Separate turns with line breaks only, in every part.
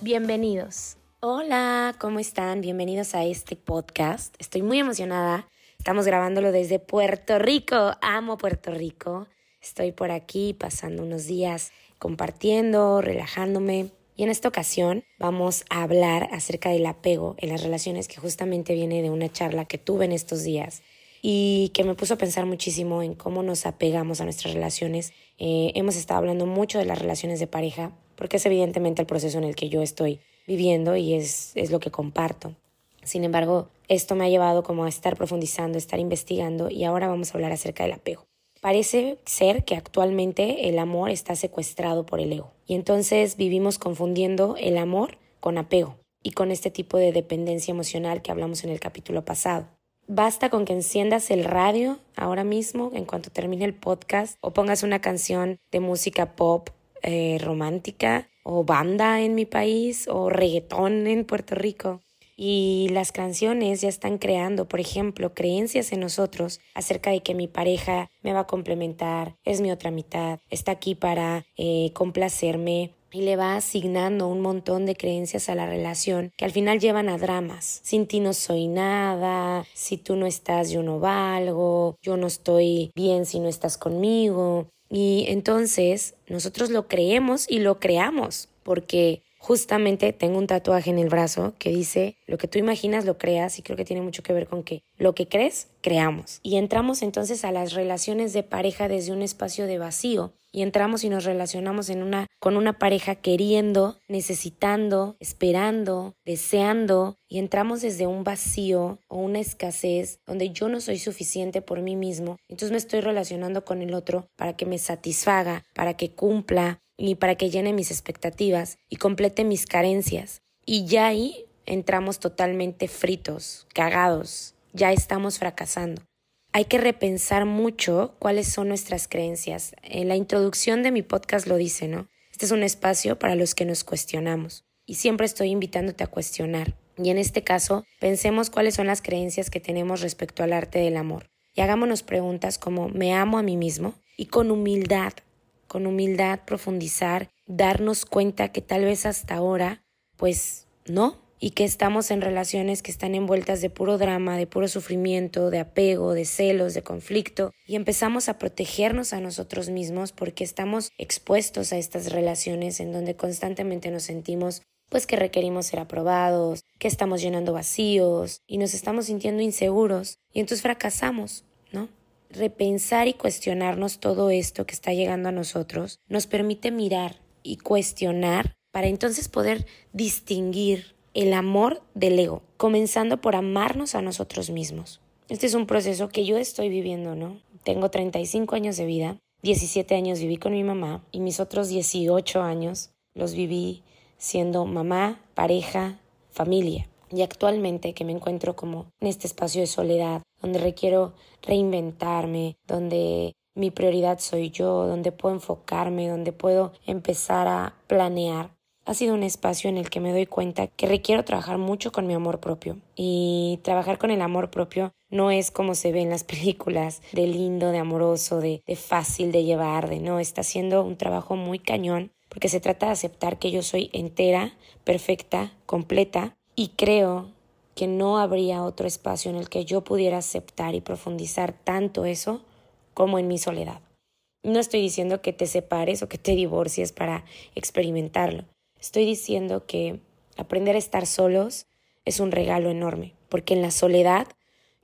bienvenidos. Hola, ¿cómo están? Bienvenidos a este podcast. Estoy muy emocionada. Estamos grabándolo desde Puerto Rico. Amo Puerto Rico. Estoy por aquí pasando unos días compartiendo, relajándome. Y en esta ocasión vamos a hablar acerca del apego en las relaciones que justamente viene de una charla que tuve en estos días y que me puso a pensar muchísimo en cómo nos apegamos a nuestras relaciones. Eh, hemos estado hablando mucho de las relaciones de pareja porque es evidentemente el proceso en el que yo estoy viviendo y es, es lo que comparto. Sin embargo, esto me ha llevado como a estar profundizando, estar investigando y ahora vamos a hablar acerca del apego. Parece ser que actualmente el amor está secuestrado por el ego y entonces vivimos confundiendo el amor con apego y con este tipo de dependencia emocional que hablamos en el capítulo pasado. Basta con que enciendas el radio ahora mismo en cuanto termine el podcast o pongas una canción de música pop eh, romántica o banda en mi país o reggaetón en Puerto Rico y las canciones ya están creando, por ejemplo, creencias en nosotros acerca de que mi pareja me va a complementar, es mi otra mitad, está aquí para eh, complacerme, y le va asignando un montón de creencias a la relación que al final llevan a dramas. Sin ti no soy nada, si tú no estás yo no valgo, yo no estoy bien si no estás conmigo. Y entonces nosotros lo creemos y lo creamos porque Justamente tengo un tatuaje en el brazo que dice, lo que tú imaginas lo creas y creo que tiene mucho que ver con que lo que crees, creamos. Y entramos entonces a las relaciones de pareja desde un espacio de vacío y entramos y nos relacionamos en una, con una pareja queriendo, necesitando, esperando, deseando y entramos desde un vacío o una escasez donde yo no soy suficiente por mí mismo. Entonces me estoy relacionando con el otro para que me satisfaga, para que cumpla, y para que llene mis expectativas y complete mis carencias. Y ya ahí entramos totalmente fritos, cagados, ya estamos fracasando. Hay que repensar mucho cuáles son nuestras creencias. En la introducción de mi podcast lo dice, ¿no? Este es un espacio para los que nos cuestionamos. Y siempre estoy invitándote a cuestionar. Y en este caso, pensemos cuáles son las creencias que tenemos respecto al arte del amor. Y hagámonos preguntas como ¿me amo a mí mismo? Y con humildad, con humildad profundizar, darnos cuenta que tal vez hasta ahora, pues no, y que estamos en relaciones que están envueltas de puro drama, de puro sufrimiento, de apego, de celos, de conflicto, y empezamos a protegernos a nosotros mismos porque estamos expuestos a estas relaciones en donde constantemente nos sentimos pues que requerimos ser aprobados, que estamos llenando vacíos y nos estamos sintiendo inseguros y entonces fracasamos, ¿no? repensar y cuestionarnos todo esto que está llegando a nosotros nos permite mirar y cuestionar para entonces poder distinguir el amor del ego, comenzando por amarnos a nosotros mismos. Este es un proceso que yo estoy viviendo, ¿no? Tengo 35 años de vida, 17 años viví con mi mamá y mis otros 18 años los viví siendo mamá, pareja, familia. Y actualmente que me encuentro como en este espacio de soledad, donde requiero reinventarme, donde mi prioridad soy yo, donde puedo enfocarme, donde puedo empezar a planear. Ha sido un espacio en el que me doy cuenta que requiero trabajar mucho con mi amor propio. Y trabajar con el amor propio no es como se ve en las películas, de lindo, de amoroso, de, fácil de llevar, de no, está siendo un trabajo muy cañón porque se trata de aceptar que yo soy entera, perfecta, completa y creo que no habría otro espacio en el que yo pudiera aceptar y profundizar tanto eso como en mi soledad. No estoy diciendo que te separes o que te divorcies para experimentarlo. Estoy diciendo que aprender a estar solos es un regalo enorme, porque en la soledad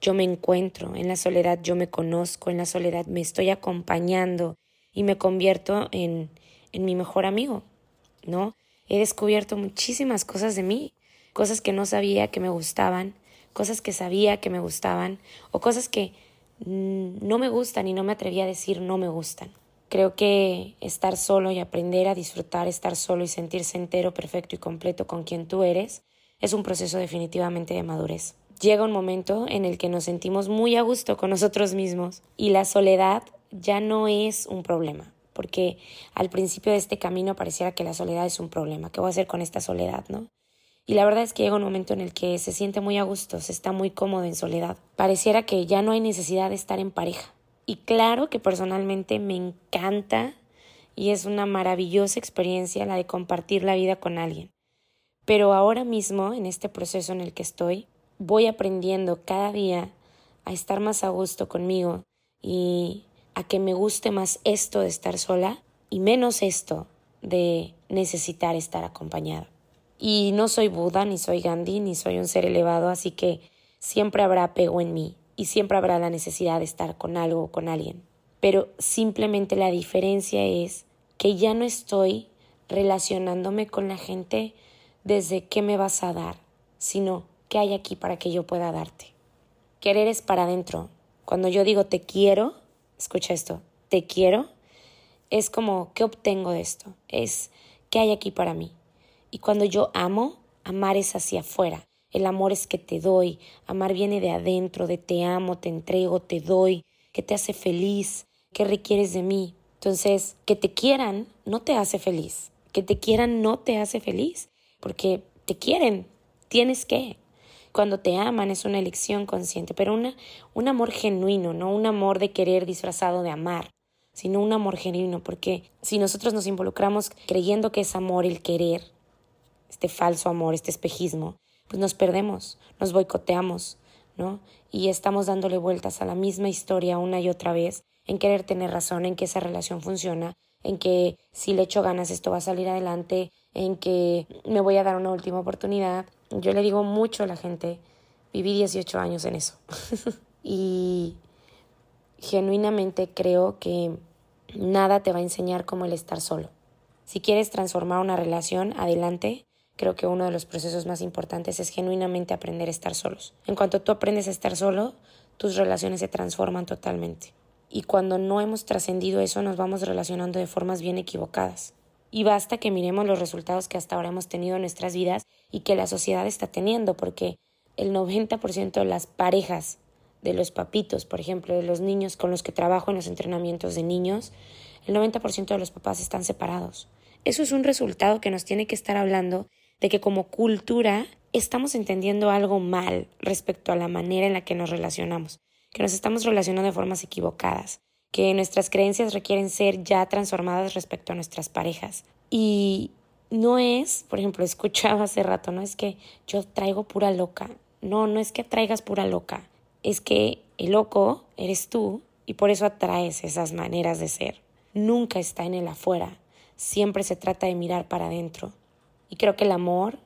yo me encuentro, en la soledad yo me conozco, en la soledad me estoy acompañando y me convierto en, en mi mejor amigo, ¿no? He descubierto muchísimas cosas de mí, cosas que no sabía que me gustaban, cosas que sabía que me gustaban o cosas que no me gustan y no me atreví a decir no me gustan. Creo que estar solo y aprender a disfrutar estar solo y sentirse entero, perfecto y completo con quien tú eres es un proceso definitivamente de madurez. Llega un momento en el que nos sentimos muy a gusto con nosotros mismos y la soledad ya no es un problema, porque al principio de este camino pareciera que la soledad es un problema. ¿Qué voy a hacer con esta soledad, no? Y la verdad es que llega un momento en el que se siente muy a gusto, se está muy cómodo en soledad. Pareciera que ya no hay necesidad de estar en pareja. Y claro que personalmente me encanta y es una maravillosa experiencia la de compartir la vida con alguien. Pero ahora mismo, en este proceso en el que estoy, voy aprendiendo cada día a estar más a gusto conmigo y a que me guste más esto de estar sola y menos esto de necesitar estar acompañada. Y no soy Buda, ni soy Gandhi, ni soy un ser elevado, así que siempre habrá apego en mí y siempre habrá la necesidad de estar con algo o con alguien. Pero simplemente la diferencia es que ya no estoy relacionándome con la gente desde qué me vas a dar, sino qué hay aquí para que yo pueda darte. Querer es para adentro. Cuando yo digo te quiero, escucha esto, te quiero, es como qué obtengo de esto, es qué hay aquí para mí. Y cuando yo amo, amar es hacia afuera. El amor es que te doy. Amar viene de adentro, de te amo, te entrego, te doy, que te hace feliz, que requieres de mí. Entonces, que te quieran no te hace feliz. Que te quieran no te hace feliz. Porque te quieren. Tienes que. Cuando te aman es una elección consciente, pero una, un amor genuino, no un amor de querer disfrazado de amar, sino un amor genuino, porque si nosotros nos involucramos creyendo que es amor el querer, este falso amor, este espejismo, pues nos perdemos, nos boicoteamos, ¿no? Y estamos dándole vueltas a la misma historia una y otra vez, en querer tener razón, en que esa relación funciona, en que si le echo ganas esto va a salir adelante, en que me voy a dar una última oportunidad. Yo le digo mucho a la gente, viví 18 años en eso. y genuinamente creo que nada te va a enseñar cómo el estar solo. Si quieres transformar una relación, adelante, creo que uno de los procesos más importantes es genuinamente aprender a estar solos. En cuanto tú aprendes a estar solo, tus relaciones se transforman totalmente. Y cuando no hemos trascendido eso, nos vamos relacionando de formas bien equivocadas. Y basta que miremos los resultados que hasta ahora hemos tenido en nuestras vidas y que la sociedad está teniendo, porque el 90% de las parejas de los papitos, por ejemplo, de los niños con los que trabajo en los entrenamientos de niños, el 90% de los papás están separados. Eso es un resultado que nos tiene que estar hablando de que como cultura estamos entendiendo algo mal respecto a la manera en la que nos relacionamos, que nos estamos relacionando de formas equivocadas, que nuestras creencias requieren ser ya transformadas respecto a nuestras parejas. Y no es, por ejemplo, escuchaba hace rato, no es que yo traigo pura loca. No, no es que traigas pura loca. Es que el loco eres tú y por eso atraes esas maneras de ser. Nunca está en el afuera. Siempre se trata de mirar para adentro. Y creo que el amor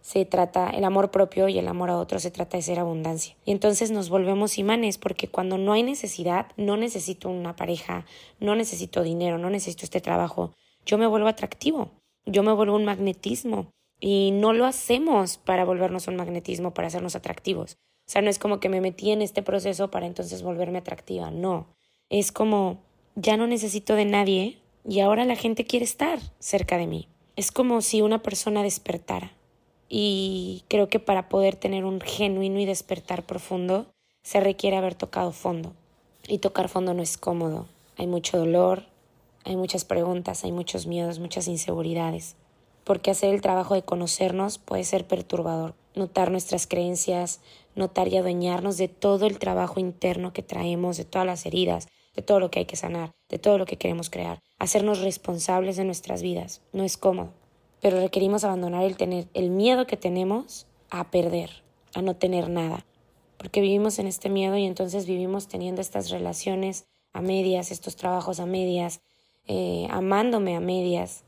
se trata, el amor propio y el amor a otro se trata de ser abundancia. Y entonces nos volvemos imanes porque cuando no hay necesidad, no necesito una pareja, no necesito dinero, no necesito este trabajo, yo me vuelvo atractivo, yo me vuelvo un magnetismo. Y no lo hacemos para volvernos un magnetismo, para hacernos atractivos. O sea, no es como que me metí en este proceso para entonces volverme atractiva, no. Es como, ya no necesito de nadie y ahora la gente quiere estar cerca de mí. Es como si una persona despertara. Y creo que para poder tener un genuino y despertar profundo, se requiere haber tocado fondo. Y tocar fondo no es cómodo. Hay mucho dolor, hay muchas preguntas, hay muchos miedos, muchas inseguridades. porque hacer el trabajo de conocernos puede ser perturbador. Notar nuestras creencias, notar y adueñarnos de todo el trabajo interno que traemos, de todas las heridas, de todo lo que hay que sanar, de todo lo que queremos crear. Hacernos responsables de nuestras vidas. No es cómodo, pero requerimos abandonar el tener el miedo que tenemos a perder, a no tener nada, porque vivimos en este miedo y entonces vivimos teniendo estas relaciones a medias, estos trabajos a medias, eh, amándome a medias,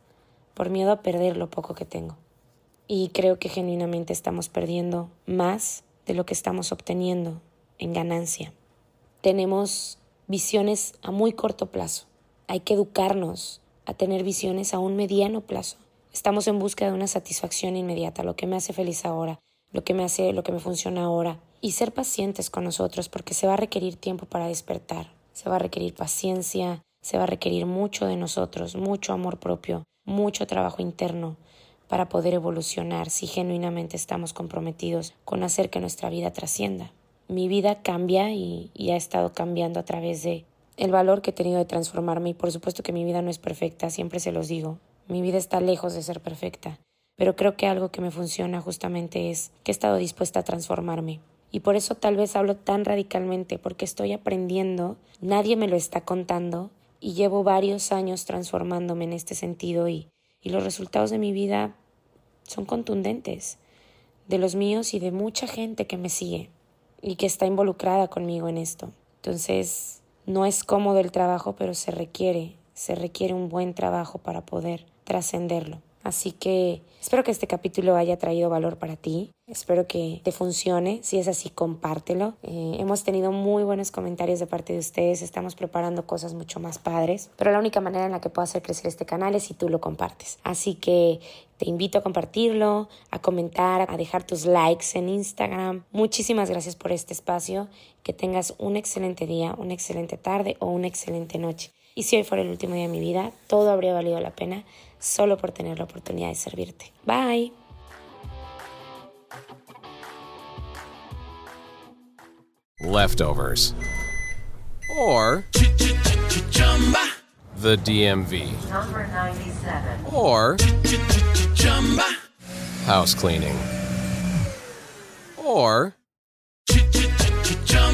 por miedo a perder lo poco que tengo. Y creo que genuinamente estamos perdiendo más de lo que estamos obteniendo en ganancia. Tenemos visiones a muy corto plazo. Hay que educarnos a tener visiones a un mediano plazo. Estamos en busca de una satisfacción inmediata, lo que me hace feliz ahora, lo que me hace, lo que me funciona ahora, y ser pacientes con nosotros porque se va a requerir tiempo para despertar, se va a requerir paciencia, se va a requerir mucho de nosotros, mucho amor propio, mucho trabajo interno para poder evolucionar si genuinamente estamos comprometidos con hacer que nuestra vida trascienda. Mi vida cambia y, y ha estado cambiando a través de el valor que he tenido de transformarme y por supuesto que mi vida no es perfecta, siempre se los digo. Mi vida está lejos de ser perfecta, pero creo que algo que me funciona justamente es que he estado dispuesta a transformarme. Y por eso tal vez hablo tan radicalmente, porque estoy aprendiendo, nadie me lo está contando, y llevo varios años transformándome en este sentido y, y los resultados de mi vida son contundentes, de los míos y de mucha gente que me sigue y que está involucrada conmigo en esto. Entonces, no es cómodo el trabajo, pero se requiere, se requiere un buen trabajo para poder trascenderlo. Así que espero que este capítulo haya traído valor para ti. Espero que te funcione. Si es así, compártelo. Eh, hemos tenido muy buenos comentarios de parte de ustedes. Estamos preparando cosas mucho más padres. Pero la única manera en la que puedo hacer crecer este canal es si tú lo compartes. Así que te invito a compartirlo, a comentar, a dejar tus likes en Instagram. Muchísimas gracias por este espacio. Que tengas un excelente día, una excelente tarde o una excelente noche. Y si hoy fuera el último día de mi vida, todo habría valido la pena solo por tener la oportunidad de servirte. Bye.
Leftovers. Or the DMV.
Number 97.
Or house cleaning. Or